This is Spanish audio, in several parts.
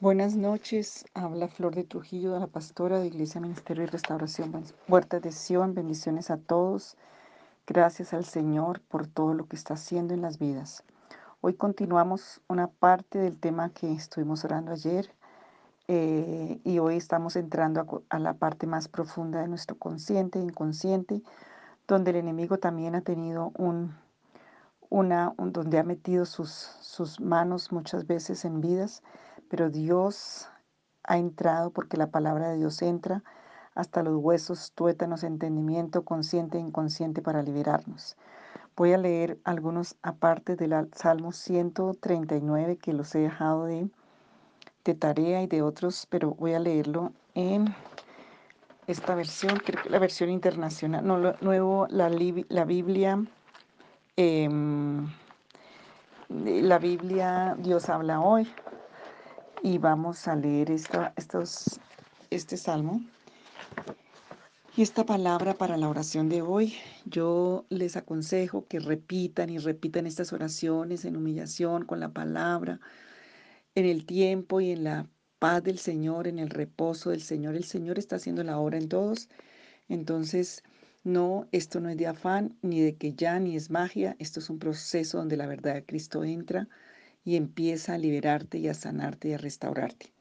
Buenas noches, habla Flor de Trujillo, la pastora de Iglesia Ministerio y Restauración Puertas de Sion. Bendiciones a todos. Gracias al Señor por todo lo que está haciendo en las vidas. Hoy continuamos una parte del tema que estuvimos orando ayer eh, y hoy estamos entrando a, la parte más profunda de nuestro consciente e inconsciente, donde el enemigo también ha tenido un, una, un, donde ha metido sus manos muchas veces en vidas pero Dios ha entrado porque la palabra de Dios entra hasta los huesos, tuétanos, entendimiento consciente e inconsciente para liberarnos. Voy a leer algunos aparte del Salmo 139 que los he dejado de, de tarea y de otros, pero voy a leerlo en esta versión, creo que la versión internacional, no, lo, nuevo, la, la Biblia, eh, la Biblia Dios habla hoy, y vamos a leer esta, estos, este salmo. Y esta palabra para la oración de hoy, yo les aconsejo que repitan y repitan estas oraciones en humillación con la palabra, en el tiempo y en la paz del Señor, en el reposo del Señor. El Señor está haciendo la obra en todos. Entonces, no, esto no es de afán, ni de que ya, ni es magia. Esto es un proceso donde la verdad de Cristo entra y empieza a liberarte y a sanarte y a restaurarte.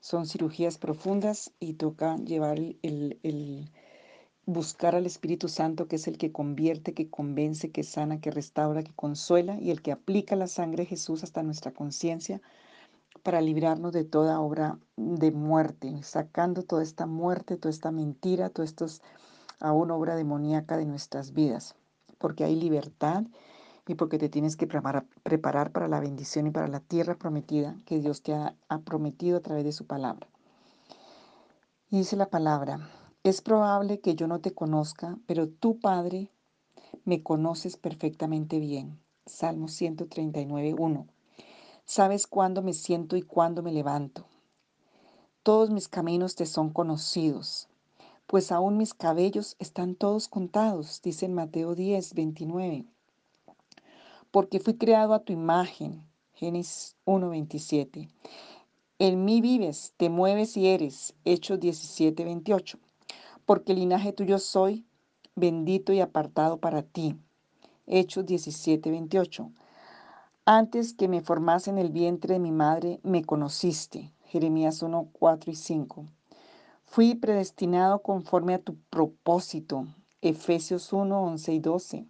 Son cirugías profundas y toca llevar el, el, buscar al Espíritu Santo, que es el que convierte, que convence, que sana, que restaura, que consuela y el que aplica la sangre de Jesús hasta nuestra conciencia para librarnos de toda obra de muerte, sacando toda esta muerte, toda esta mentira, toda esta aún obra demoníaca de nuestras vidas, porque hay libertad y porque te tienes que preparar para la bendición y para la tierra prometida que Dios te ha, prometido a través de su palabra. Y dice la palabra, es probable que yo no te conozca, pero tú, Padre, me conoces perfectamente bien. Salmo 139, 1. Sabes cuándo me siento y cuándo me levanto. Todos mis caminos te son conocidos, pues aún mis cabellos están todos contados, dice en Mateo 10, 29 porque fui creado a tu imagen. Génesis 1.27. En mí vives, te mueves y eres. Hechos 17.28. Porque el linaje tuyo soy, bendito y apartado para ti. Hechos 17.28. Antes que me formase en el vientre de mi madre, me conociste. Jeremías 1, 4 y 5. Fui predestinado conforme a tu propósito. Efesios 1, 11 y 12.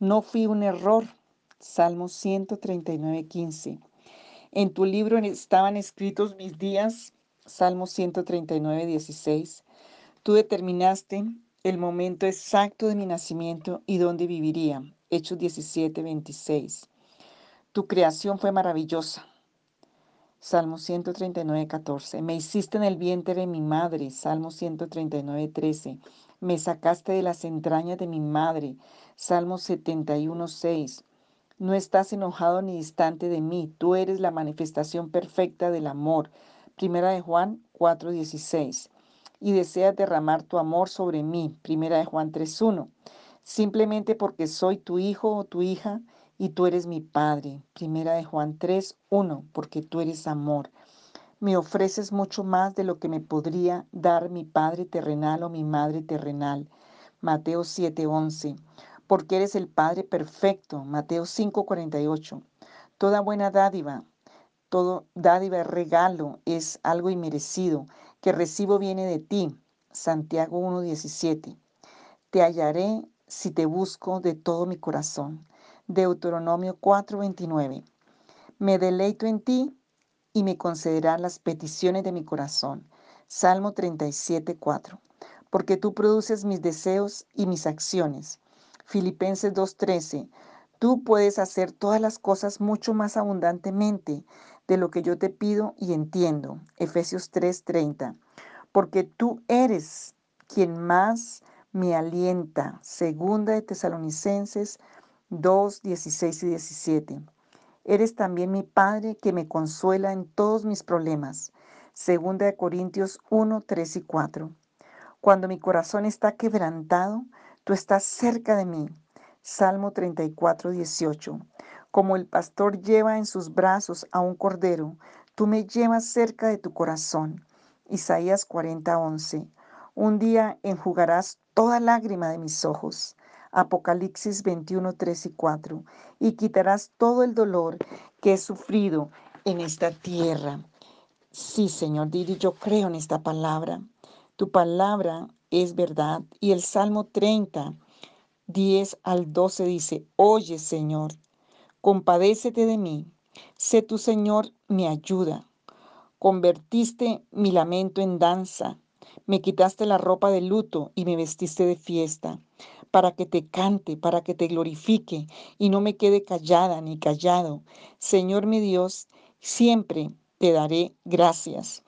No fui un error, Salmo 139, 15. En tu libro estaban escritos mis días, Salmo 139, 16. Tú determinaste el momento exacto de mi nacimiento y dónde viviría, Hechos 17, 26. Tu creación fue maravillosa. Salmo 139, 14. Me hiciste en el vientre de mi madre. Salmo 139, 13. Me sacaste de las entrañas de mi madre. Salmo 71, 6. No estás enojado ni distante de mí, tú eres la manifestación perfecta del amor. Primera de Juan 4:16. Y deseas derramar tu amor sobre mí. Primera de Juan 3:1. Simplemente porque soy tu hijo o tu hija y tú eres mi padre. Primera de Juan 3:1, porque tú eres amor. Me ofreces mucho más de lo que me podría dar mi padre terrenal o mi madre terrenal. Mateo 7:11 porque eres el Padre perfecto. Mateo 5:48. Toda buena dádiva, todo dádiva regalo, es algo inmerecido, que recibo viene de ti. Santiago 1:17. Te hallaré si te busco de todo mi corazón. Deuteronomio 4:29. Me deleito en ti y me concederás las peticiones de mi corazón. Salmo 37:4. Porque tú produces mis deseos y mis acciones. Filipenses 2.13, tú puedes hacer todas las cosas mucho más abundantemente de lo que yo te pido y entiendo. Efesios 3.30, porque tú eres quien más me alienta. Segunda de Tesalonicenses 2, 16 y 17. Eres también mi Padre que me consuela en todos mis problemas. Segunda de Corintios 1, 3 y 4. Cuando mi corazón está quebrantado, Tú estás cerca de mí. Salmo 34, 18. Como el pastor lleva en sus brazos a un cordero, Tú me llevas cerca de tu corazón. Isaías 40:11. Un día enjugarás toda lágrima de mis ojos. Apocalipsis 21, 3 y 4. Y quitarás todo el dolor que he sufrido en esta tierra. Sí, Señor, Didi, yo creo en esta palabra. Tu palabra es verdad. Y el Salmo 30, 10 al 12 dice, Oye, Señor, compadécete de mí. Sé tu Señor mi ayuda. Convertiste mi lamento en danza. Me quitaste la ropa de luto y me vestiste de fiesta, para que te cante, para que te glorifique y no me quede callada ni callado. Señor mi Dios, siempre te daré gracias.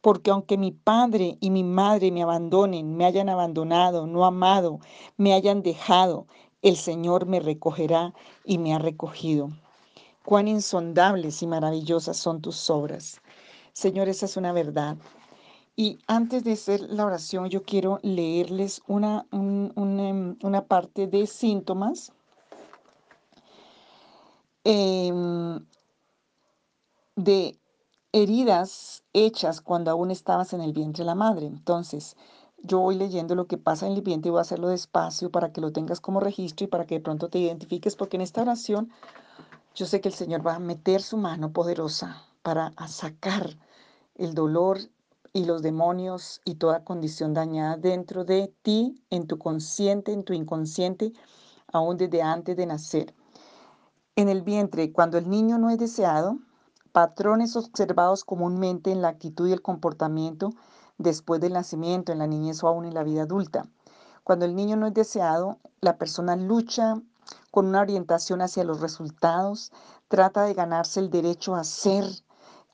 Porque aunque mi padre y mi madre me abandonen, me hayan abandonado, no amado, me hayan dejado, el Señor me recogerá y me ha recogido. Cuán insondables y maravillosas son tus obras. Señor, esa es una verdad. Y antes de hacer la oración, yo quiero leerles una, em, una parte de síntomas em, de heridas hechas cuando aún estabas en el vientre de la madre. Entonces, yo voy leyendo lo que pasa en el vientre y voy a hacerlo despacio para que lo tengas como registro y para que de pronto te identifiques, porque en esta oración yo sé que el Señor va a meter su mano poderosa para sacar el dolor y los demonios y toda condición dañada dentro de ti, en tu consciente, en tu inconsciente, aún desde antes de nacer. En el vientre, cuando el niño no es deseado, patrones observados comúnmente en la actitud y el comportamiento después del nacimiento, en la niñez o aún en la vida adulta. Cuando el niño no es deseado, la persona lucha con una orientación hacia los resultados, trata de ganarse el derecho a ser,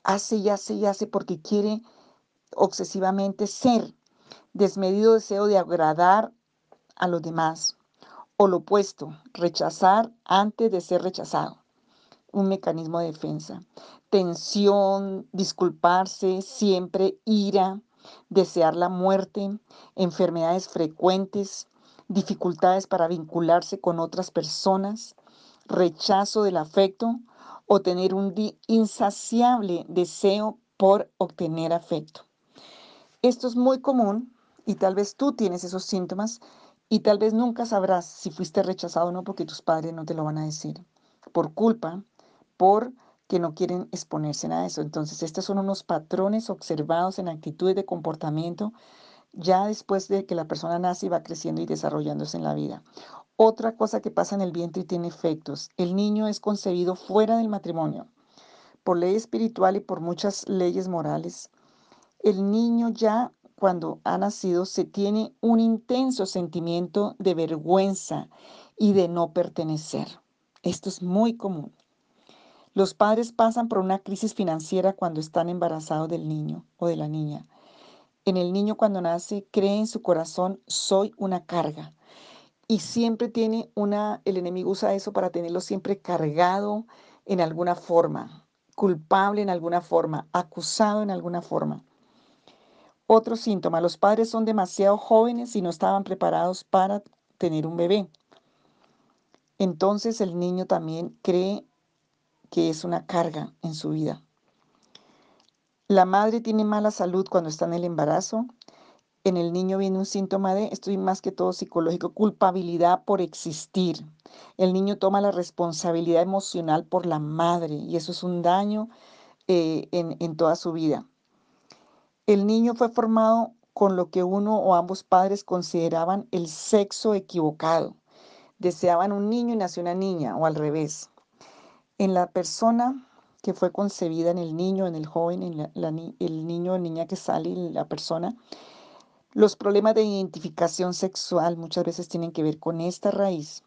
hace y hace y hace porque quiere obsesivamente ser, desmedido deseo de agradar a los demás, o lo opuesto, rechazar antes de ser rechazado, un mecanismo de defensa. Tensión, disculparse, siempre ira, desear la muerte, enfermedades frecuentes, dificultades para vincularse con otras personas, rechazo del afecto o tener un insaciable deseo por obtener afecto. Esto es muy común y tal vez tú tienes esos síntomas y tal vez nunca sabrás si fuiste rechazado o no porque tus padres no te lo van a decir. Por culpa, por que no quieren exponerse a eso. Entonces, estos son unos patrones observados en actitudes de comportamiento ya después de que la persona nace y va creciendo y desarrollándose en la vida. Otra cosa que pasa en el vientre y tiene efectos, el niño es concebido fuera del matrimonio. Por ley espiritual y por muchas leyes morales, el niño ya cuando ha nacido se tiene un intenso sentimiento de vergüenza y de no pertenecer. Esto es muy común. Los padres pasan por una crisis financiera cuando están embarazados del niño o de la niña. En el niño cuando nace cree en su corazón, soy una carga. Y siempre tiene una, el enemigo usa eso para tenerlo siempre cargado en alguna forma, culpable en alguna forma, acusado en alguna forma. Otro síntoma, los padres son demasiado jóvenes y no estaban preparados para tener un bebé. Entonces el niño también cree que es una carga en su vida. La madre tiene mala salud cuando está en el embarazo. En el niño viene un síntoma de, estoy más que todo psicológico, culpabilidad por existir. El niño toma la responsabilidad emocional por la madre y eso es un daño eh, en, en toda su vida. El niño fue formado con lo que uno o ambos padres consideraban el sexo equivocado. Deseaban un niño y nació una niña o al revés. En la persona que fue concebida en el niño, en el joven, en el niño o niña que sale, la persona. Los problemas de identificación sexual muchas veces tienen que ver con esta raíz.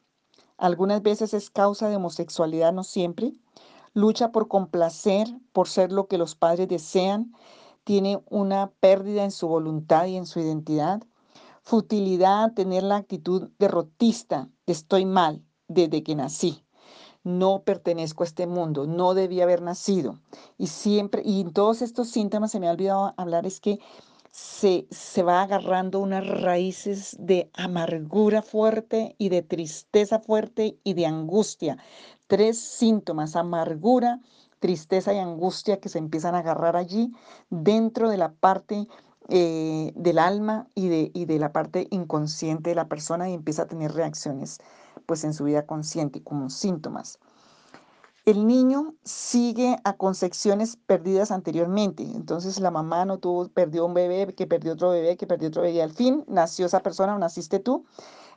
Algunas veces es causa de homosexualidad, no siempre. Lucha por complacer, por ser lo que los padres desean. Tiene una pérdida en su voluntad y en su identidad. Futilidad, tener la actitud derrotista, estoy mal desde que nací no pertenezco a este mundo, no debía haber nacido. Y siempre, y todos estos síntomas, se me ha olvidado hablar, es que se, se va agarrando unas raíces de amargura fuerte y de tristeza fuerte y de angustia. tres síntomas, amargura, tristeza y angustia que se empiezan a agarrar allí dentro de la parte eh, del alma y de, y de la parte inconsciente de la persona y empieza a tener reacciones pues en su vida consciente como síntomas. El niño sigue a concepciones perdidas anteriormente. Entonces la mamá no tuvo, perdió un bebé, que perdió otro bebé, que perdió otro bebé. Al fin nació esa persona o naciste tú.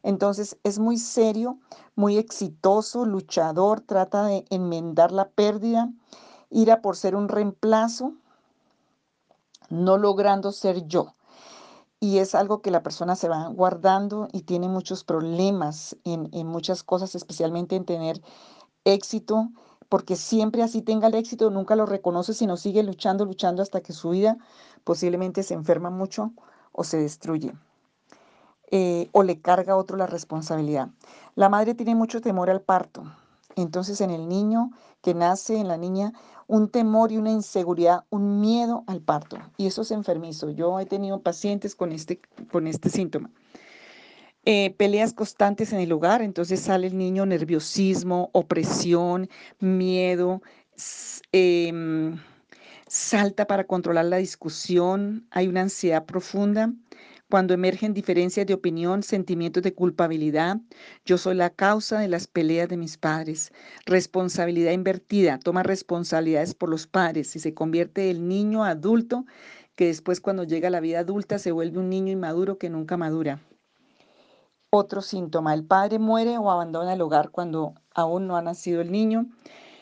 Entonces es muy serio, muy exitoso, luchador, trata de enmendar la pérdida, ir a por ser un reemplazo, no logrando ser yo. Y es algo que la persona se va guardando y tiene muchos problemas en, muchas cosas, especialmente en tener éxito, porque siempre así tenga el éxito, nunca lo reconoce, sino sigue luchando, luchando hasta que su vida posiblemente se enferma mucho o se destruye. Eh, o le carga a otro la responsabilidad. La madre tiene mucho temor al parto. Entonces en el niño que nace, en la niña, un temor y una inseguridad, un miedo al parto. Y eso es enfermizo. Yo he tenido pacientes con este, con este síntoma. Eh, peleas constantes en el hogar, entonces sale el niño nerviosismo, opresión, miedo, em, salta para controlar la discusión, hay una ansiedad profunda, cuando emergen diferencias de opinión, sentimientos de culpabilidad, yo soy la causa de las peleas de mis padres. Responsabilidad invertida, toma responsabilidades por los padres y se convierte el niño adulto que después cuando llega a la vida adulta se vuelve un niño inmaduro que nunca madura. Otro síntoma, el padre muere o abandona el hogar cuando aún no ha nacido el niño.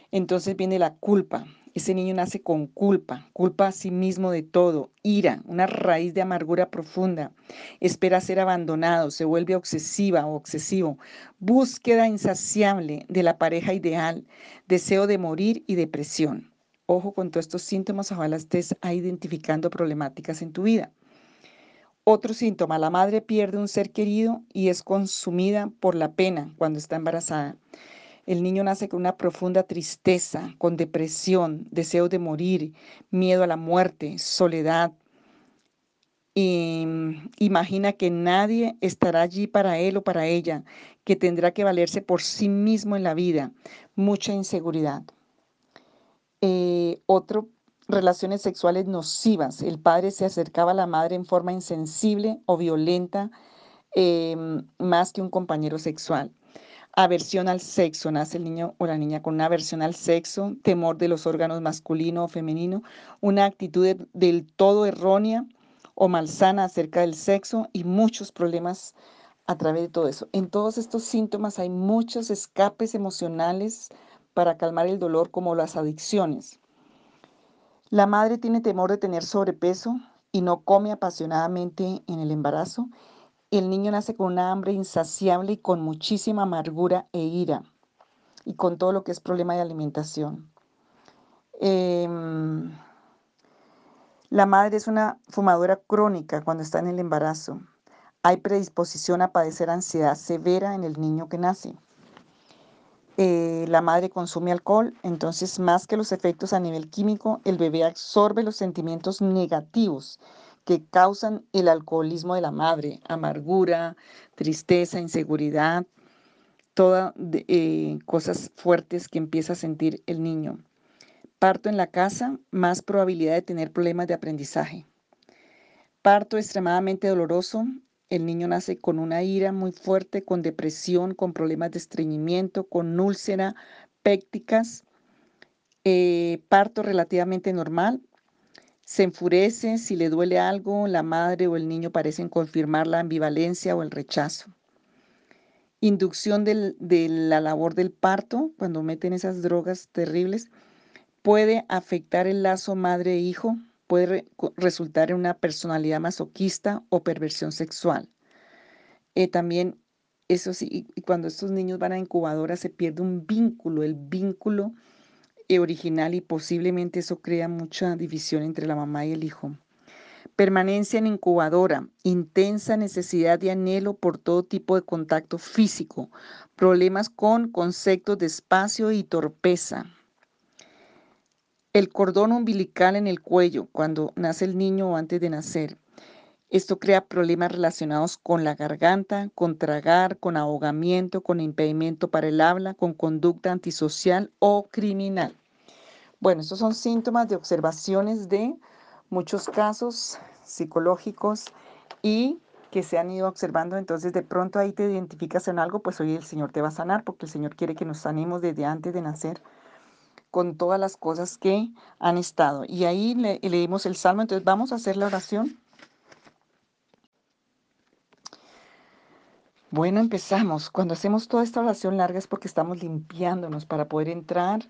Entonces viene la culpa, ese niño nace con culpa, culpa a sí mismo de todo, ira, una raíz de amargura profunda. Espera ser abandonado, se vuelve obsesiva o obsesivo. Búsqueda insaciable de la pareja ideal, deseo de morir y depresión. Ojo con todos estos síntomas, ojalá estés identificando problemáticas en tu vida. Otro síntoma, la madre pierde un ser querido y es consumida por la pena cuando está embarazada. El niño nace con una profunda tristeza, con depresión, deseo de morir, miedo a la muerte, soledad. Y mm, imagina que nadie estará allí para él o para ella, que tendrá que valerse por sí mismo en la vida. Mucha inseguridad. Eh, otro, relaciones sexuales nocivas. El padre se acercaba a la madre en forma insensible o violenta, em, más que un compañero sexual aversión al sexo, nace el niño o la niña con una aversión al sexo, temor de los órganos masculino o femenino, una actitud del todo errónea o malsana acerca del sexo y muchos problemas a través de todo eso. En todos estos síntomas hay muchos escapes emocionales para calmar el dolor como las adicciones. La madre tiene temor de tener sobrepeso y no come apasionadamente en el embarazo el niño nace con una hambre insaciable y con muchísima amargura e ira, y con todo lo que es problema de alimentación. Em, la madre es una fumadora crónica cuando está en el embarazo. Hay predisposición a padecer ansiedad severa en el niño que nace. Eh, la madre consume alcohol, entonces más que los efectos a nivel químico, el bebé absorbe los sentimientos negativos que causan el alcoholismo de la madre, amargura, tristeza, inseguridad, todas eh, cosas fuertes que empieza a sentir el niño. Parto en la casa, más probabilidad de tener problemas de aprendizaje. Parto extremadamente doloroso, el niño nace con una ira muy fuerte, con depresión, con problemas de estreñimiento, con úlcera, pécticas. Eh, parto relativamente normal, se enfurece si le duele algo, la madre o el niño parecen confirmar la ambivalencia o el rechazo. Inducción de la labor del parto, cuando meten esas drogas terribles, puede afectar el lazo madre-hijo, puede resultar en una personalidad masoquista o perversión sexual. Eh, también, eso sí, cuando estos niños van a incubadora se pierde un vínculo, el vínculo original y posiblemente eso crea mucha división entre la mamá y el hijo. Permanencia en incubadora, intensa necesidad y anhelo por todo tipo de contacto físico, problemas con conceptos de espacio y torpeza. El cordón umbilical en el cuello cuando nace el niño o antes de nacer. Esto crea problemas relacionados con la garganta, con tragar, con ahogamiento, con impedimento para el habla, con conducta antisocial o criminal. Bueno, estos son síntomas de observaciones de muchos casos psicológicos y que se han ido observando, entonces de pronto ahí te identificas en algo, pues hoy el Señor te va a sanar porque el Señor quiere que nos sanemos desde antes de nacer con todas las cosas que han estado. Y ahí le, leímos el Salmo, entonces vamos a hacer la oración. Bueno, empezamos. Cuando hacemos toda esta oración larga es porque estamos limpiándonos para poder entrar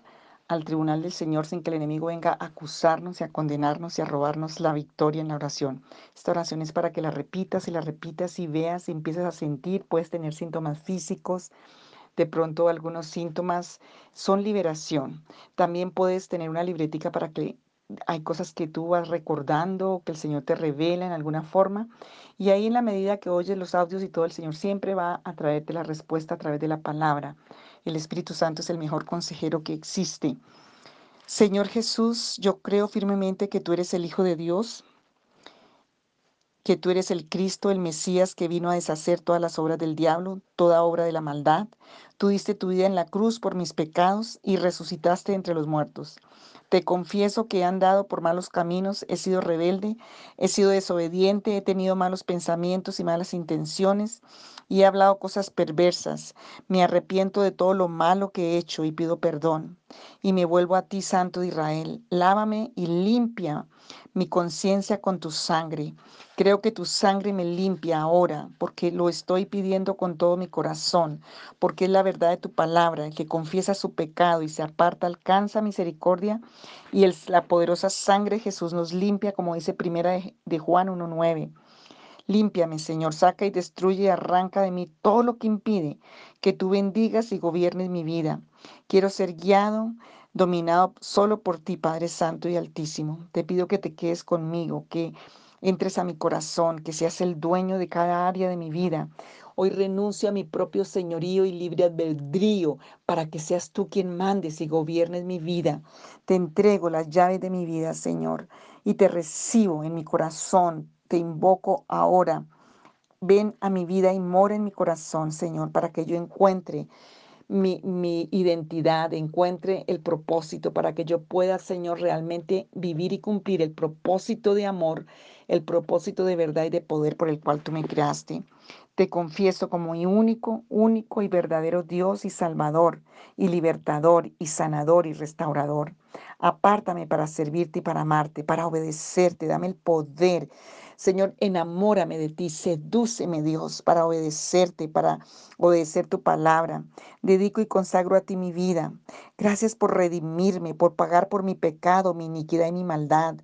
al tribunal del Señor sin que el enemigo venga a acusarnos y a condenarnos y a robarnos la victoria en la oración. Esta oración es para que la repitas y la repitas y veas y empieces a sentir. Puedes tener síntomas físicos, de pronto algunos síntomas son liberación. También puedes tener una libretica para que hay cosas que tú vas recordando, que el Señor te revela en alguna forma. Y ahí en la medida que oyes los audios y todo, el Señor siempre va a traerte la respuesta a través de la palabra. El Espíritu Santo es el mejor consejero que existe. Señor Jesús, yo creo firmemente que tú eres el Hijo de Dios, que tú eres el Cristo, el Mesías que vino a deshacer todas las obras del diablo, toda obra de la maldad. Tú diste tu vida en la cruz por mis pecados y resucitaste entre los muertos. Te confieso que he andado por malos caminos, he sido rebelde, he sido desobediente, he tenido malos pensamientos y malas intenciones y he hablado cosas perversas. Me arrepiento de todo lo malo que he hecho y pido perdón. Y me vuelvo a ti, Santo de Israel. Lávame y limpia mi conciencia con tu sangre. Creo que tu sangre me limpia ahora, porque lo estoy pidiendo con todo mi corazón, porque es la verdad de tu palabra. Que confiesa su pecado y se aparta alcanza misericordia, y la poderosa sangre de Jesús nos limpia, como dice primera de, de Juan 1.9. Límpiame, Señor, saca y destruye y arranca de mí todo lo que impide que tú bendigas y gobiernes mi vida. Quiero ser guiado dominado solo por ti, Padre Santo y Altísimo. Te pido que te quedes conmigo, que entres a mi corazón, que seas el dueño de cada área de mi vida. Hoy renuncio a mi propio señorío y libre albedrío para que seas tú quien mandes y gobiernes mi vida. Te entrego las llaves de mi vida, Señor, y te recibo en mi corazón. Te invoco ahora. Ven a mi vida y mora en mi corazón, Señor, para que yo encuentre mi, identidad, encuentre el propósito para que yo pueda, Señor, realmente vivir y cumplir el propósito de amor, el propósito de verdad y de poder por el cual tú me creaste. Te confieso como mi único, único y verdadero Dios y Salvador, y libertador, y sanador, y restaurador. Apártame para servirte y para amarte, para obedecerte. Dame el poder Señor, enamórame de ti, sedúceme, Dios, para obedecerte, para obedecer tu palabra. Dedico y consagro a ti mi vida. Gracias por redimirme, por pagar por mi pecado, mi iniquidad y mi maldad,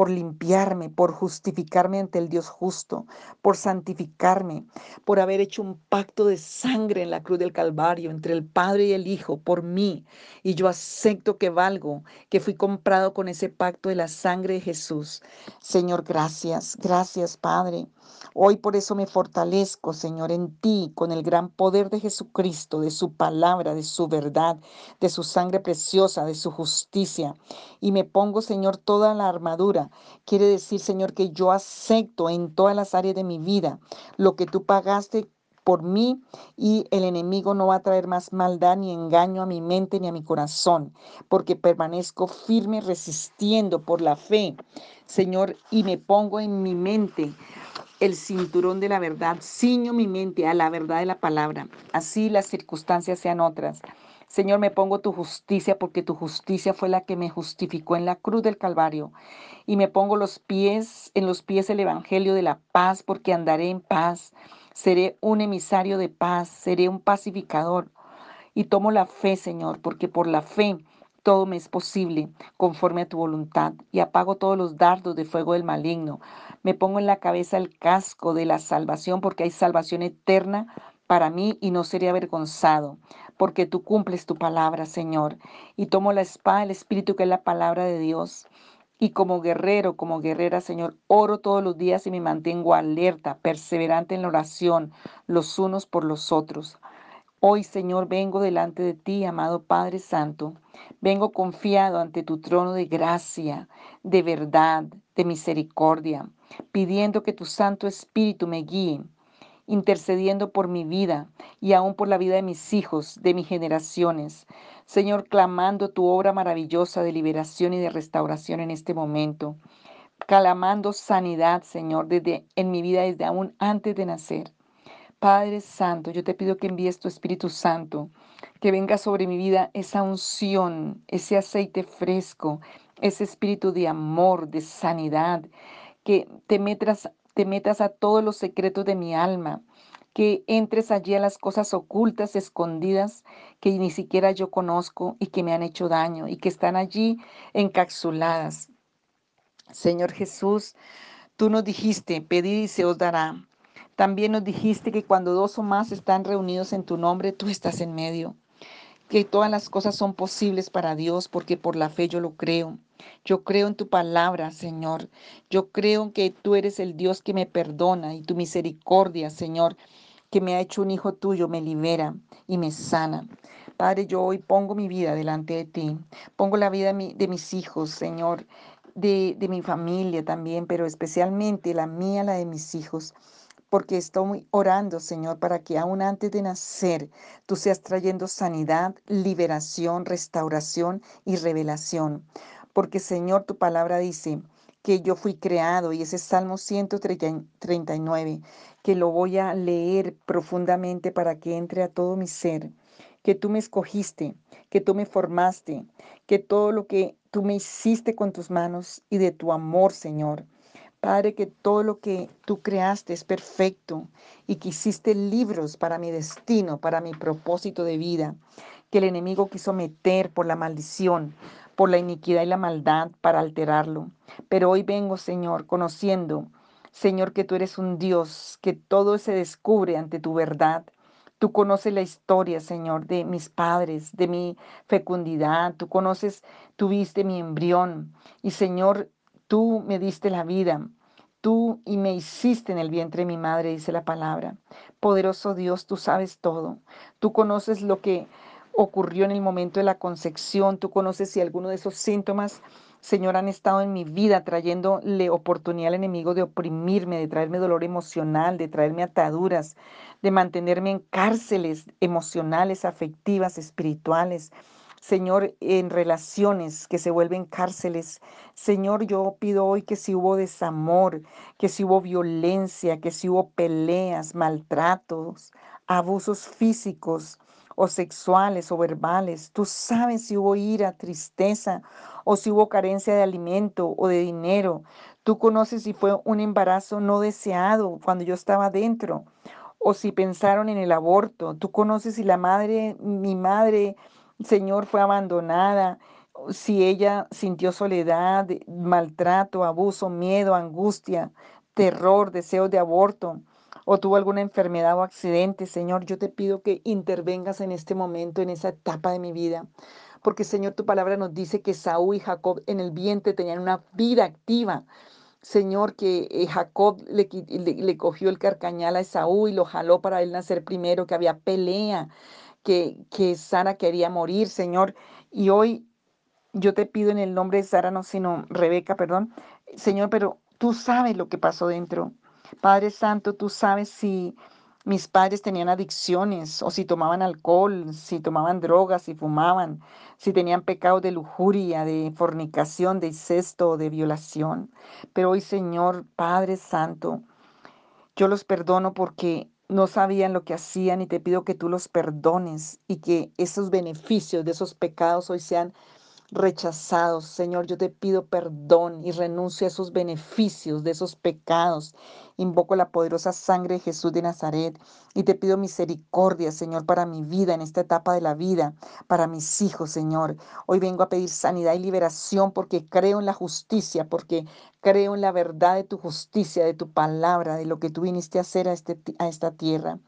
por limpiarme, por justificarme ante el Dios justo, por santificarme, por haber hecho un pacto de sangre en la cruz del Calvario entre el Padre y el Hijo por mí. Y yo acepto que valgo, que fui comprado con ese pacto de la sangre de Jesús. Señor, gracias, gracias Padre. Hoy por eso me fortalezco, Señor, en ti, con el gran poder de Jesucristo, de su palabra, de su verdad, de su sangre preciosa, de su justicia. Y me pongo, Señor, toda la armadura. Quiere decir, Señor, que yo acepto en todas las áreas de mi vida lo que tú pagaste por mí y el enemigo no va a traer más maldad ni engaño a mi mente ni a mi corazón, porque permanezco firme resistiendo por la fe, Señor, y me pongo en mi mente el cinturón de la verdad, ciño mi mente a la verdad de la palabra, así las circunstancias sean otras. Señor, me pongo tu justicia porque tu justicia fue la que me justificó en la cruz del Calvario. Y me pongo los pies, en los pies el evangelio de la paz porque andaré en paz. Seré un emisario de paz, seré un pacificador. Y tomo la fe, Señor, porque por la fe todo me es posible conforme a tu voluntad y apago todos los dardos de fuego del maligno. Me pongo en la cabeza el casco de la salvación porque hay salvación eterna para mí y no seré avergonzado, porque tú cumples tu palabra, Señor. Y tomo la espada del Espíritu que es la palabra de Dios. Y como guerrero, como guerrera, Señor, oro todos los días y me mantengo alerta, perseverante en la oración, los unos por los otros. Hoy, Señor, vengo delante de ti, amado Padre Santo. Vengo confiado ante tu trono de gracia, de verdad, de misericordia. pidiendo que tu Santo Espíritu me guíe, intercediendo por mi vida y aún por la vida de mis hijos, de mis generaciones. Señor, clamando tu obra maravillosa de liberación y de restauración en este momento. Clamando sanidad, Señor, desde en mi vida desde aún antes de nacer. Padre Santo, yo te pido que envíes tu Espíritu Santo, que venga sobre mi vida esa unción, ese aceite fresco, ese espíritu de amor, de sanidad, que te metas, te metas a todos los secretos de mi alma, que entres allí a las cosas ocultas, escondidas, que ni siquiera yo conozco y que me han hecho daño y que están allí encapsuladas. Señor Jesús, tú nos dijiste, pedid y se os dará. También nos dijiste que cuando dos o más están reunidos en tu nombre, tú estás en medio. Que todas las cosas son posibles para Dios porque por la fe yo lo creo. Yo creo en tu palabra, Señor. Yo creo que tú eres el Dios que me perdona y tu misericordia, Señor, que me ha hecho un hijo tuyo, me libera y me sana. Padre, yo hoy pongo mi vida delante de ti. Pongo la vida de mis hijos, Señor, de, de mi familia también, pero especialmente la mía, la de mis hijos porque estoy orando, Señor, para que aún antes de nacer tú seas trayendo sanidad, liberación, restauración y revelación. Porque, Señor, tu palabra dice que yo fui creado y ese Salmo 139, que lo voy a leer profundamente para que entre a todo mi ser, que tú me escogiste, que tú me formaste, que todo lo que tú me hiciste con tus manos y de tu amor, Señor Padre, que todo lo que tú creaste es perfecto y que hiciste libros para mi destino, para mi propósito de vida, que el enemigo quiso meter por la maldición, por la iniquidad y la maldad para alterarlo. Pero hoy vengo, Señor, conociendo, Señor, que tú eres un Dios, que todo se descubre ante tu verdad. Tú conoces la historia, Señor, de mis padres, de mi fecundidad. Tú conoces, tuviste mi embrión. Y, Señor, Tú me diste la vida, tú y me hiciste en el vientre de mi madre, dice la palabra. Poderoso Dios, tú sabes todo. Tú conoces lo que ocurrió en el momento de la concepción, tú conoces si alguno de esos síntomas, Señor, han estado en mi vida trayéndole oportunidad al enemigo de oprimirme, de traerme dolor emocional, de traerme ataduras, de mantenerme en cárceles emocionales, afectivas, espirituales. Señor, en relaciones que se vuelven cárceles. Señor, yo pido hoy que si hubo desamor, que si hubo violencia, que si hubo peleas, maltratos, abusos físicos o sexuales o verbales, tú sabes si hubo ira, tristeza o si hubo carencia de alimento o de dinero. Tú conoces si fue un embarazo no deseado cuando yo estaba dentro o si pensaron en el aborto. Tú conoces si la madre, mi madre, Señor, fue abandonada, si ella sintió soledad, maltrato, abuso, miedo, angustia, terror, deseos de aborto, o tuvo alguna enfermedad o accidente, Señor, yo te pido que intervengas en este momento, en esa etapa de mi vida. Porque, Señor, tu palabra nos dice que Saúl y Jacob en el vientre tenían una vida activa. Señor, que eh, Jacob le, le, cogió el carcañal a Esaú y lo jaló para él nacer primero, que había pelea, que, que Sara quería morir, Señor. Y hoy yo te pido en el nombre de Sara, no, sino Rebeca, perdón, Señor, pero tú sabes lo que pasó dentro. Padre Santo, tú sabes si mis padres tenían adicciones o si tomaban alcohol, si tomaban drogas, si fumaban, si tenían pecados de lujuria, de fornicación, de incesto, de violación. Pero hoy, Señor, Padre Santo, yo los perdono porque no sabían lo que hacían y te pido que tú los perdones y que esos beneficios de esos pecados hoy sean rechazados. Señor, yo te pido perdón y renuncio a esos beneficios de esos pecados. Invoco la poderosa sangre de Jesús de Nazaret y te pido misericordia, Señor, para mi vida en esta etapa de la vida, para mis hijos, Señor. Hoy vengo a pedir sanidad y liberación porque creo en la justicia, porque creo en la verdad de tu justicia, de tu palabra, de lo que tú viniste a hacer a, este, a esta tierra.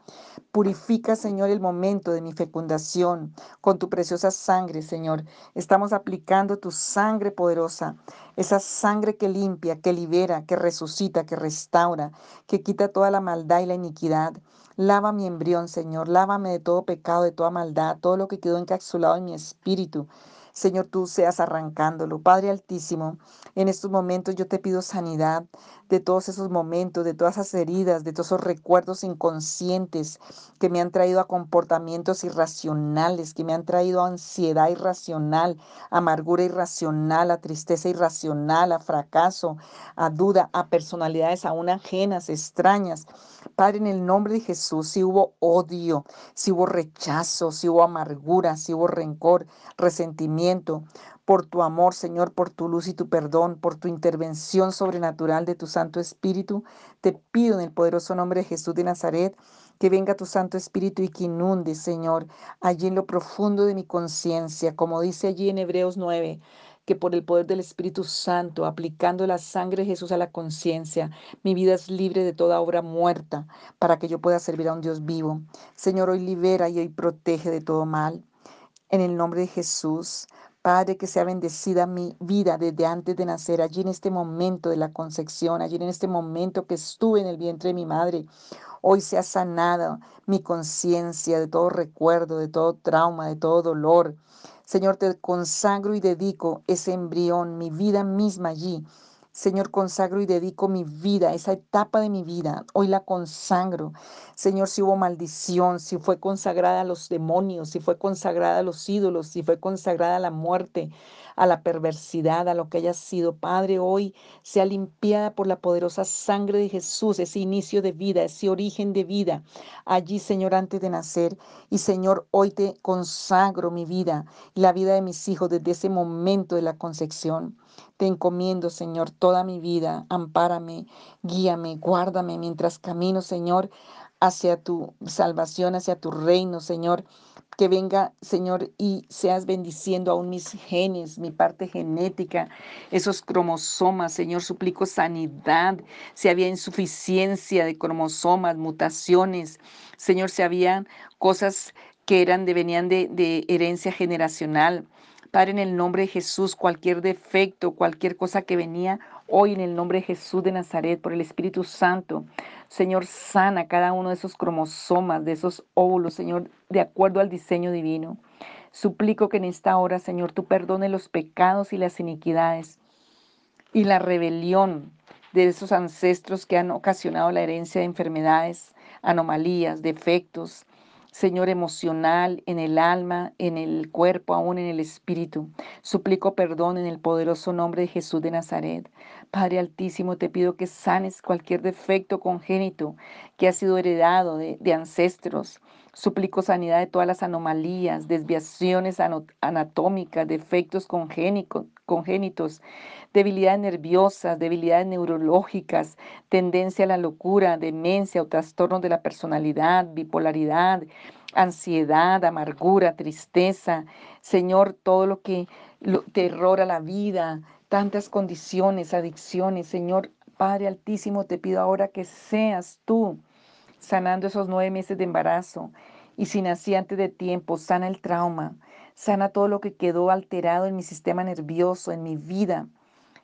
Purifica, Señor, el momento de mi fecundación con tu preciosa sangre, Señor. Estamos aplicando tu sangre poderosa, esa sangre que limpia, que libera, que resucita, que restaura, que quita toda la maldad y la iniquidad. Lava mi embrión, Señor. Lávame de todo pecado, de toda maldad, todo lo que quedó encapsulado en mi espíritu. Señor, tú seas arrancándolo. Padre Altísimo, en estos momentos yo te pido sanidad de todos esos momentos, de todas esas heridas, de todos esos recuerdos inconscientes que me han traído a comportamientos irracionales, que me han traído a ansiedad irracional, amargura irracional, a tristeza irracional, a fracaso, a duda, a personalidades aún ajenas, extrañas. Padre, en el nombre de Jesús, si hubo odio, si hubo rechazo, si hubo amargura, si hubo rencor, resentimiento, por tu amor, Señor, por tu luz y tu perdón, por tu intervención sobrenatural de tu Santo Espíritu. Te pido en el poderoso nombre de Jesús de Nazaret que venga tu Santo Espíritu y que inunde, Señor, allí en lo profundo de mi conciencia, como dice allí en Hebreos 9 que por el poder del Espíritu Santo, aplicando la sangre de Jesús a la conciencia, mi vida es libre de toda obra muerta para que yo pueda servir a un Dios vivo. Señor, hoy libera y hoy protege de todo mal. En el nombre de Jesús, Padre, que sea bendecida mi vida desde antes de nacer, allí en este momento de la concepción, allí en este momento que estuve en el vientre de mi madre. Hoy sea sanada mi conciencia de todo recuerdo, de todo trauma, de todo dolor. Señor, te consagro y dedico ese embrión, mi vida misma allí. Señor, consagro y dedico mi vida, esa etapa de mi vida. Hoy la consagro. Señor, si hubo maldición, si fue consagrada a los demonios, si fue consagrada a los ídolos, si fue consagrada a la muerte, a la perversidad, a lo que haya sido. Padre, hoy sea limpiada por la poderosa sangre de Jesús, ese inicio de vida, ese origen de vida, allí, Señor, antes de nacer. Y Señor, hoy te consagro mi vida y la vida de mis hijos desde ese momento de la concepción. Te encomiendo, Señor, toda mi vida. Ampárame, guíame, guárdame mientras camino, Señor, hacia tu salvación, hacia tu reino, Señor que venga, Señor, y seas bendiciendo aún mis genes, mi parte genética, esos cromosomas, Señor, suplico sanidad, si había insuficiencia de cromosomas, mutaciones, Señor, si había cosas que eran de, venían de, de herencia generacional. Padre, en el nombre de Jesús, cualquier defecto, cualquier cosa que venía hoy en el nombre de Jesús de Nazaret, por el Espíritu Santo, Señor, sana cada uno de esos cromosomas, de esos óvulos, Señor, de acuerdo al diseño divino. Suplico que en esta hora, Señor, tú perdone los pecados y las iniquidades y la rebelión de esos ancestros que han ocasionado la herencia de enfermedades, anomalías, defectos, Señor, emocional, en el alma, en el cuerpo, aún en el espíritu. Suplico perdón en el poderoso nombre de Jesús de Nazaret. Padre Altísimo, te pido que sanes cualquier defecto congénito que ha sido heredado de, ancestros. Suplico sanidad de todas las anomalías, desviaciones anatómicas, defectos congénitos, debilidades nerviosas, debilidades neurológicas, tendencia a la locura, demencia o trastornos de la personalidad, bipolaridad, ansiedad, amargura, tristeza. Señor, todo lo que terror a la vida, tantas condiciones, adicciones. Señor, Padre Altísimo, te pido ahora que seas tú sanando esos nueve meses de embarazo. Y si nací antes de tiempo, sana el trauma, sana todo lo que quedó alterado en mi sistema nervioso, en mi vida.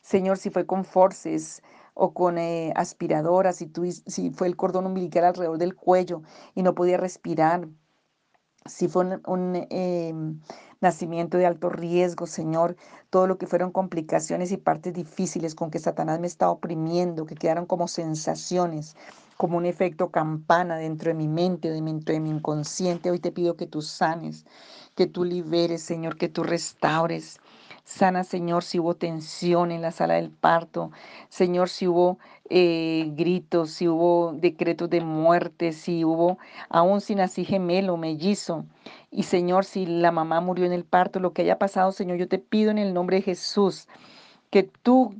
Señor, si fue con forces o con eh, aspiradoras, si, tú, si fue el cordón umbilical alrededor del cuello y no podía respirar, si fue un, em, nacimiento de alto riesgo, Señor, todo lo que fueron complicaciones y partes difíciles con que Satanás me está oprimiendo, que quedaron como sensaciones, como un efecto campana dentro de mi mente, dentro de mi inconsciente. Hoy te pido que tú sanes, que tú liberes, Señor, que tú restaures. Sana, Señor, si hubo tensión en la sala del parto. Señor, si hubo eh, gritos, si hubo decretos de muerte, si hubo, aún si nací gemelo, mellizo. Y Señor, si la mamá murió en el parto, lo que haya pasado, Señor, yo te pido en el nombre de Jesús que tú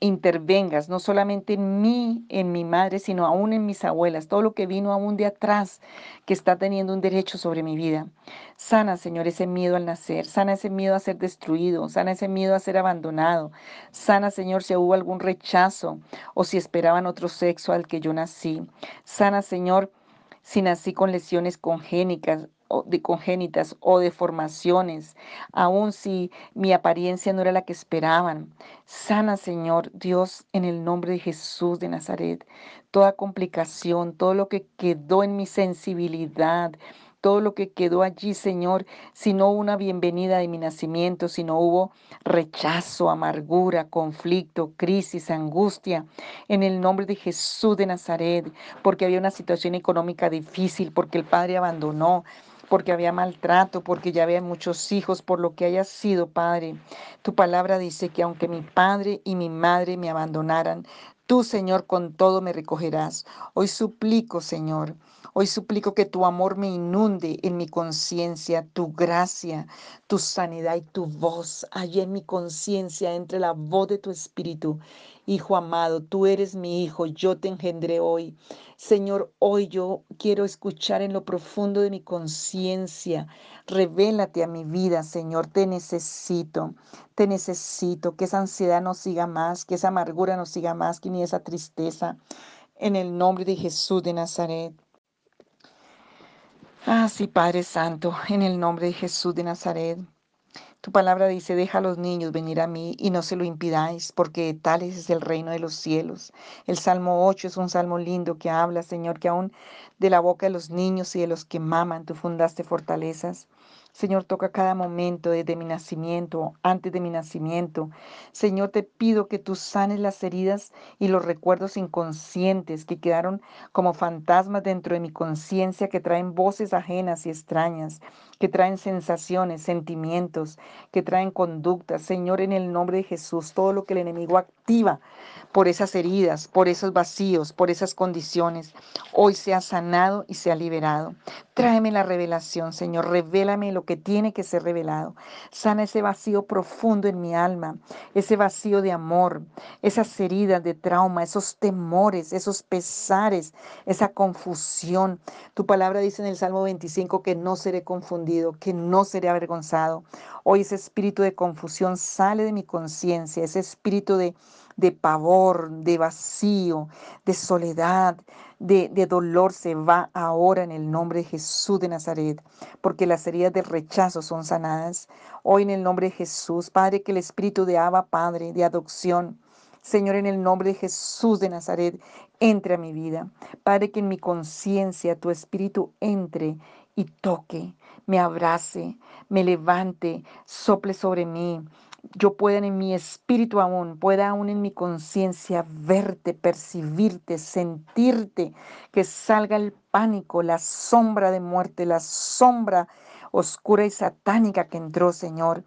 intervengas, no solamente en mí, en mi madre, sino aún en mis abuelas, todo lo que vino aún de atrás, que está teniendo un derecho sobre mi vida. Sana, Señor, ese miedo al nacer, sana ese miedo a ser destruido, sana ese miedo a ser abandonado, sana, Señor, si hubo algún rechazo o si esperaban otro sexo al que yo nací. Sana, Señor, si nací con lesiones congénicas, de congénitas o deformaciones, aun si mi apariencia no era la que esperaban. Sana, Señor Dios, en el nombre de Jesús de Nazaret, toda complicación, todo lo que quedó en mi sensibilidad, todo lo que quedó allí, Señor, si no hubo una bienvenida de mi nacimiento, si no hubo rechazo, amargura, conflicto, crisis, angustia, en el nombre de Jesús de Nazaret, porque había una situación económica difícil, porque el Padre abandonó, porque había maltrato, porque ya había muchos hijos, por lo que haya sido, Padre. Tu palabra dice que aunque mi padre y mi madre me abandonaran, tú, Señor, con todo me recogerás. Hoy suplico, Señor, Hoy suplico que tu amor me inunde en mi conciencia, tu gracia, tu sanidad y tu voz. Allí en mi conciencia entre la voz de tu espíritu. Hijo amado, tú eres mi hijo, yo te engendré hoy. Señor, hoy yo quiero escuchar en lo profundo de mi conciencia. Revélate a mi vida, Señor. Te necesito, te necesito. Que esa ansiedad no siga más, que esa amargura no siga más, que ni esa tristeza. En el nombre de Jesús de Nazaret. Ah, sí, Padre Santo, en el nombre de Jesús de Nazaret. Tu palabra dice, deja a los niños venir a mí y no se lo impidáis, porque tal es el reino de los cielos. El Salmo 8 es un salmo lindo que habla, Señor, que aún de la boca de los niños y de los que maman tú fundaste fortalezas. Señor, toca cada momento desde mi nacimiento, antes de mi nacimiento. Señor, te pido que tú sanes las heridas y los recuerdos inconscientes que quedaron como fantasmas dentro de mi conciencia, que traen voces ajenas y extrañas, que traen sensaciones, sentimientos, que traen conductas. Señor, en el nombre de Jesús, todo lo que el enemigo activa por esas heridas, por esos vacíos, por esas condiciones, hoy sea sanado y sea liberado. Tráeme la revelación, Señor. Revélame lo que tiene que ser revelado. Sana ese vacío profundo en mi alma, ese vacío de amor, esas heridas de trauma, esos temores, esos pesares, esa confusión. Tu palabra dice en el Salmo 25 que no seré confundido, que no seré avergonzado. Hoy ese espíritu de confusión sale de mi conciencia, ese espíritu de de pavor, de vacío, de soledad, de, de, dolor se va ahora en el nombre de Jesús de Nazaret, porque las heridas del rechazo son sanadas. Hoy en el nombre de Jesús, Padre, que el espíritu de Abba, Padre, de adopción, Señor, en el nombre de Jesús de Nazaret, entre a mi vida. Padre, que en mi conciencia tu espíritu entre y toque, me abrace, me levante, sople sobre mí, yo pueda en mi espíritu aún, pueda aún en mi conciencia verte, percibirte, sentirte, que salga el pánico, la sombra de muerte, la sombra oscura y satánica que entró, Señor.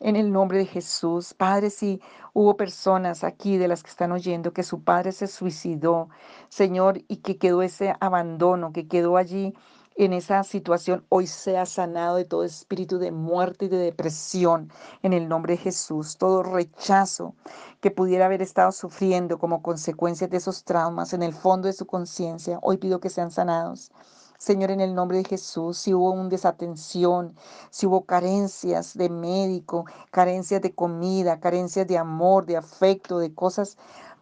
En el nombre de Jesús, Padre, si hubo personas aquí de las que están oyendo que su padre se suicidó, Señor, y que quedó ese abandono, que quedó allí en esa situación hoy sea sanado de todo espíritu de muerte y de depresión en el nombre de Jesús. Todo rechazo que pudiera haber estado sufriendo como consecuencia de esos traumas en el fondo de su conciencia, hoy pido que sean sanados. Señor, en el nombre de Jesús, si hubo una desatención, si hubo carencias de médico, carencias de comida, carencias de amor, de afecto, de cosas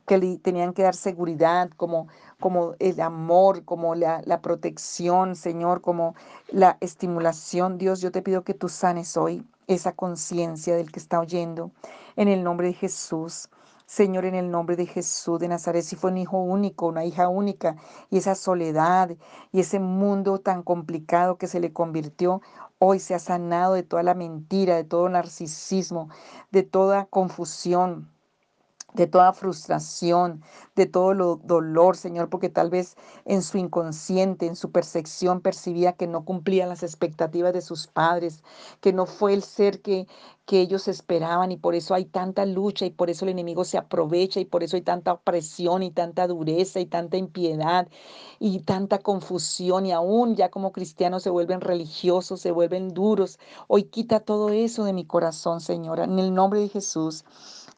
que le tenían que dar seguridad, como, como el amor, como la, la protección, Señor, como la estimulación. Dios, yo te pido que tú sanes hoy esa conciencia del que está oyendo, en el nombre de Jesús. Señor, en el nombre de Jesús de Nazaret, si fue un hijo único, una hija única, y esa soledad y ese mundo tan complicado que se le convirtió, hoy se ha sanado de toda la mentira, de todo narcisismo, de toda confusión, de toda frustración, de todo lo dolor, Señor, porque tal vez en su inconsciente, en su percepción percibía que no cumplían las expectativas de sus padres, que no fue el ser que, que ellos esperaban y por eso hay tanta lucha y por eso el enemigo se aprovecha y por eso hay tanta opresión y tanta dureza y tanta impiedad y tanta confusión y aún ya como cristianos se vuelven religiosos, se vuelven duros. Hoy quita todo eso de mi corazón, Señora, en el nombre de Jesús.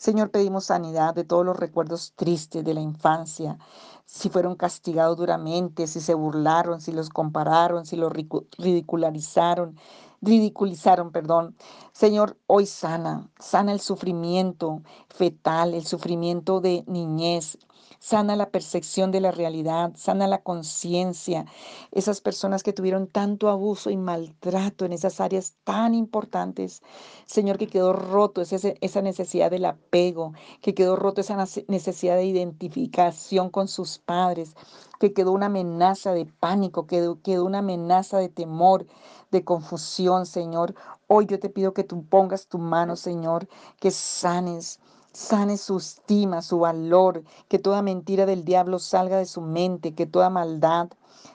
Señor, pedimos sanidad de todos los recuerdos tristes de la infancia, si fueron castigados duramente, si se burlaron, si los compararon, si los ridicularizaron, ridiculizaron, perdón. Señor, hoy sana, sana el sufrimiento fetal, el sufrimiento de niñez, sana la percepción de la realidad, sana la conciencia. Esas personas que tuvieron tanto abuso y maltrato en esas áreas tan importantes, Señor, que quedó roto esa, esa necesidad del apego, que quedó roto esa necesidad de identificación con sus padres, que quedó una amenaza de pánico, quedó, quedó una amenaza de temor, de confusión, Señor. Hoy yo te pido que tú pongas tu mano, Señor, que sanes, Sane su estima, su valor, que toda mentira del diablo salga de su mente, que toda maldad,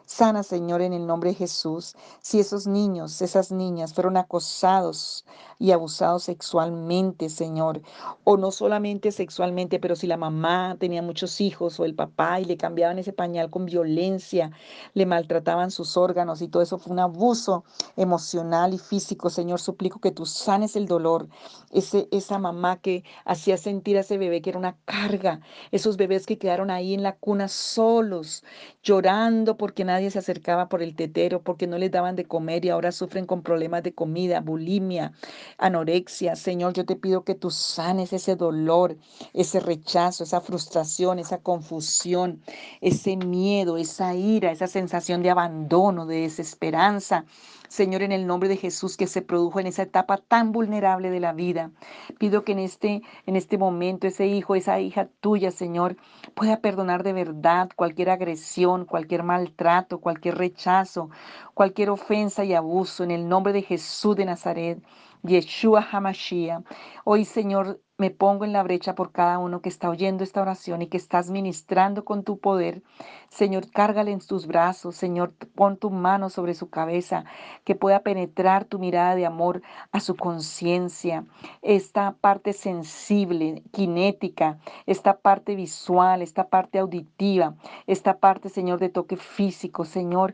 Sana, Señor, en el nombre de Jesús. Si esos niños, esas niñas fueron acosados y abusados sexualmente, Señor, o no solamente sexualmente, pero si la mamá tenía muchos hijos o el papá y le cambiaban ese pañal con violencia, le maltrataban sus órganos y todo eso fue un abuso emocional y físico, Señor, suplico que tú sanes el dolor, ese, esa mamá que hacía sentir a ese bebé que era una carga, esos bebés que quedaron ahí en la cuna solos, llorando porque nadie se acercaba por el tetero, porque no les daban de comer y ahora sufren con problemas de comida, bulimia, anorexia. Señor, yo te pido que tú sanes ese dolor, ese rechazo, esa frustración, esa confusión, ese miedo, esa ira, esa sensación de abandono, de desesperanza. Señor, en el nombre de Jesús que se produjo en esa etapa tan vulnerable de la vida. Pido que en este, en este momento ese hijo, esa hija tuya, Señor, pueda perdonar de verdad cualquier agresión, cualquier maltrato, cualquier rechazo, cualquier ofensa y abuso en el nombre de Jesús de Nazaret. Yeshua Hamashiach. Hoy, Señor, me pongo en la brecha por cada uno que está oyendo esta oración y que estás ministrando con tu poder. Señor, cárgale en tus brazos. Señor, pon tu mano sobre su cabeza, que pueda penetrar tu mirada de amor a su conciencia. Esta parte sensible, kinética, esta parte visual, esta parte auditiva, esta parte, Señor, de toque físico. Señor,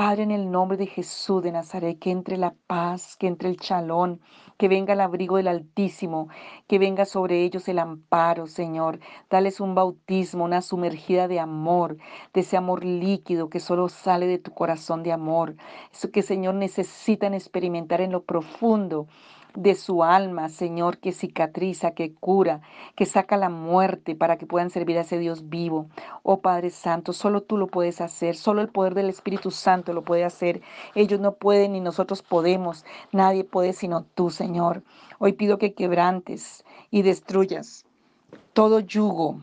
Padre, en el nombre de Jesús de Nazaret, que entre la paz, que entre el chalón, que venga el abrigo del Altísimo, que venga sobre ellos el amparo, Señor. Dales un bautismo, una sumergida de amor, de ese amor líquido que solo sale de tu corazón de amor. Eso que, Señor, necesitan experimentar en lo profundo de su alma, Señor, que cicatriza, que cura, que saca la muerte para que puedan servir a ese Dios vivo. Oh Padre Santo, solo tú lo puedes hacer, solo el poder del Espíritu Santo lo puede hacer. Ellos no pueden ni nosotros podemos, nadie puede sino tú, Señor. Hoy pido que quebrantes y destruyas todo yugo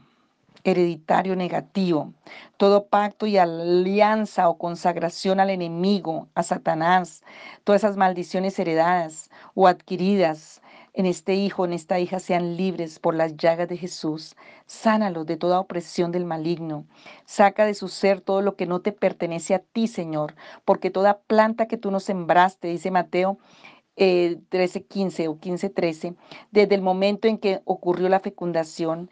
hereditario negativo, todo pacto y alianza o consagración al enemigo, a Satanás, todas esas maldiciones heredadas o adquiridas en este hijo, en esta hija, sean libres por las llagas de Jesús. Sánalos de toda opresión del maligno. Saca de su ser todo lo que no te pertenece a ti, Señor, porque toda planta que tú nos sembraste, dice Mateo, eh, 13:15 o 15:13, desde el momento en que ocurrió la fecundación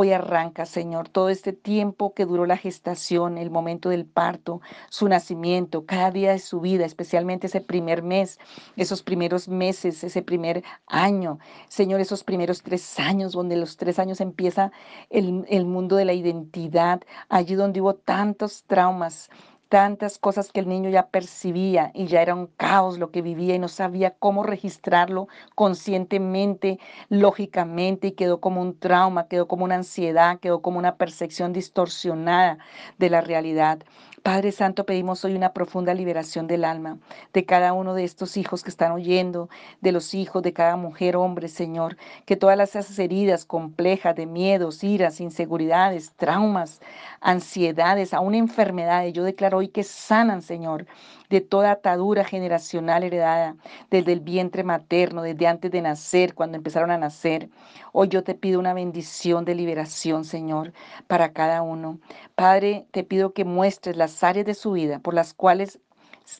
Hoy arranca, Señor, todo este tiempo que duró la gestación, el momento del parto, su nacimiento, cada día de su vida, especialmente ese primer mes, esos primeros meses, ese primer año. Señor, esos primeros tres años, donde los tres años empieza el, el mundo de la identidad, allí donde hubo tantos traumas, tantas cosas que el niño ya percibía y ya era un caos lo que vivía y no sabía cómo registrarlo conscientemente, lógicamente y quedó como un trauma, quedó como una ansiedad, quedó como una percepción distorsionada de la realidad. Padre Santo, pedimos hoy una profunda liberación del alma de cada uno de estos hijos que están oyendo, de los hijos de cada mujer, hombre, Señor, que todas las heridas complejas de miedos, iras, inseguridades, traumas, ansiedades, aún enfermedades, yo declaro hoy que sanan, Señor, de toda atadura generacional heredada desde el vientre materno, desde antes de nacer, cuando empezaron a nacer. Hoy yo te pido una bendición de liberación, Señor, para cada uno. Padre, te pido que muestres las áreas de su vida por las cuales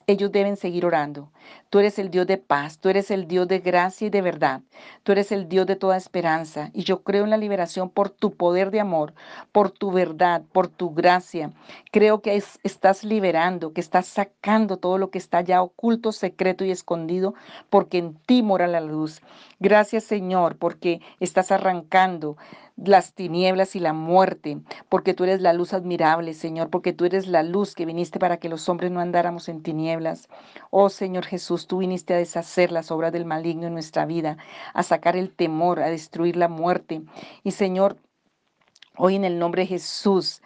ellos deben seguir orando. Tú eres el Dios de paz, tú eres el Dios de gracia y de verdad, tú eres el Dios de toda esperanza. Y yo creo en la liberación por tu poder de amor, por tu verdad, por tu gracia. Creo que estás liberando, que estás sacando todo lo que está ya oculto, secreto y escondido, porque en ti mora la luz. Gracias Señor, porque estás arrancando las tinieblas y la muerte, porque tú eres la luz admirable, Señor, porque tú eres la luz que viniste para que los hombres no andáramos en tinieblas. Oh Señor Jesús, tú viniste a deshacer las obras del maligno en nuestra vida, a sacar el temor, a destruir la muerte. Y Señor, Hoy en el nombre de Jesús,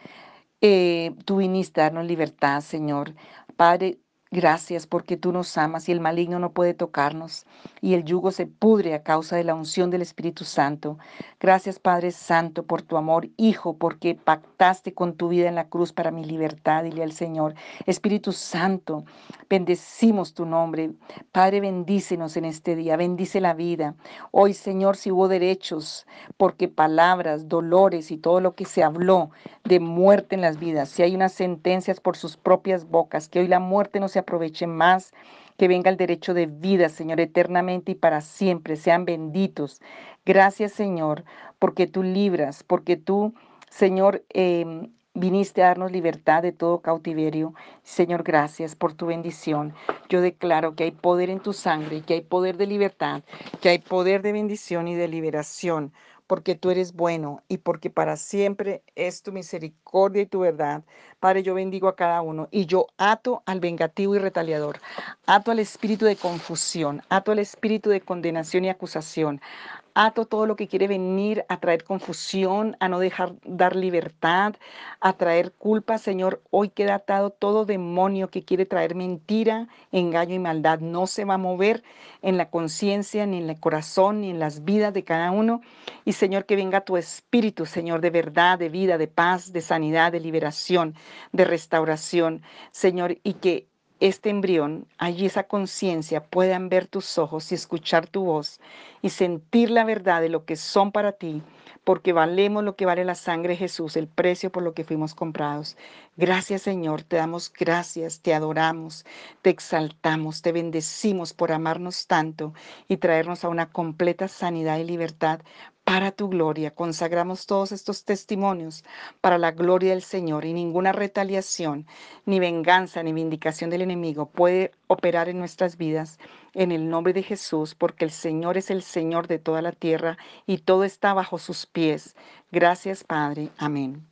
eh, tú viniste a darnos libertad, Señor. Padre, Gracias porque tú nos amas y el maligno no puede tocarnos y el yugo se pudre a causa de la unción del Espíritu Santo. Gracias Padre Santo por tu amor, Hijo, porque pactaste con tu vida en la cruz para mi libertad, dile al Señor. Espíritu Santo, bendecimos tu nombre. Padre, bendícenos en este día, bendice la vida. Hoy, Señor, si hubo derechos, porque palabras, dolores y todo lo que se habló de muerte en las vidas, si hay unas sentencias por sus propias bocas, que hoy la muerte no se aproveche más, que venga el derecho de vida, Señor, eternamente y para siempre, sean benditos. Gracias, Señor, porque tú libras, porque tú, Señor, eh, Viniste a darnos libertad de todo cautiverio. Señor, gracias por tu bendición. Yo declaro que hay poder en tu sangre, que hay poder de libertad, que hay poder de bendición y de liberación, porque tú eres bueno y porque para siempre es tu misericordia y tu verdad. Padre, yo bendigo a cada uno y yo ato al vengativo y retaliador, ato al espíritu de confusión, ato al espíritu de condenación y acusación, Ato todo lo que quiere venir a traer confusión, a no dejar dar libertad, a traer culpa, Señor. Hoy queda atado todo demonio que quiere traer mentira, engaño y maldad. No se va a mover en la conciencia, ni en el corazón, ni en las vidas de cada uno. Y Señor, que venga tu espíritu, Señor, de verdad, de vida, de paz, de sanidad, de liberación, de restauración, Señor, y que este embrión, allí esa conciencia, puedan ver tus ojos y escuchar tu voz y sentir la verdad de lo que son para ti, porque valemos lo que vale la sangre de Jesús, el precio por lo que fuimos comprados. Gracias Señor, te damos gracias, te adoramos, te exaltamos, te bendecimos por amarnos tanto y traernos a una completa sanidad y libertad para tu gloria. Consagramos todos estos testimonios para la gloria del Señor y ninguna retaliación, ni venganza, ni vindicación del enemigo puede operar en nuestras vidas en el nombre de Jesús, porque el Señor es el Señor de toda la tierra y todo está bajo sus pies. Gracias, Padre. Amén.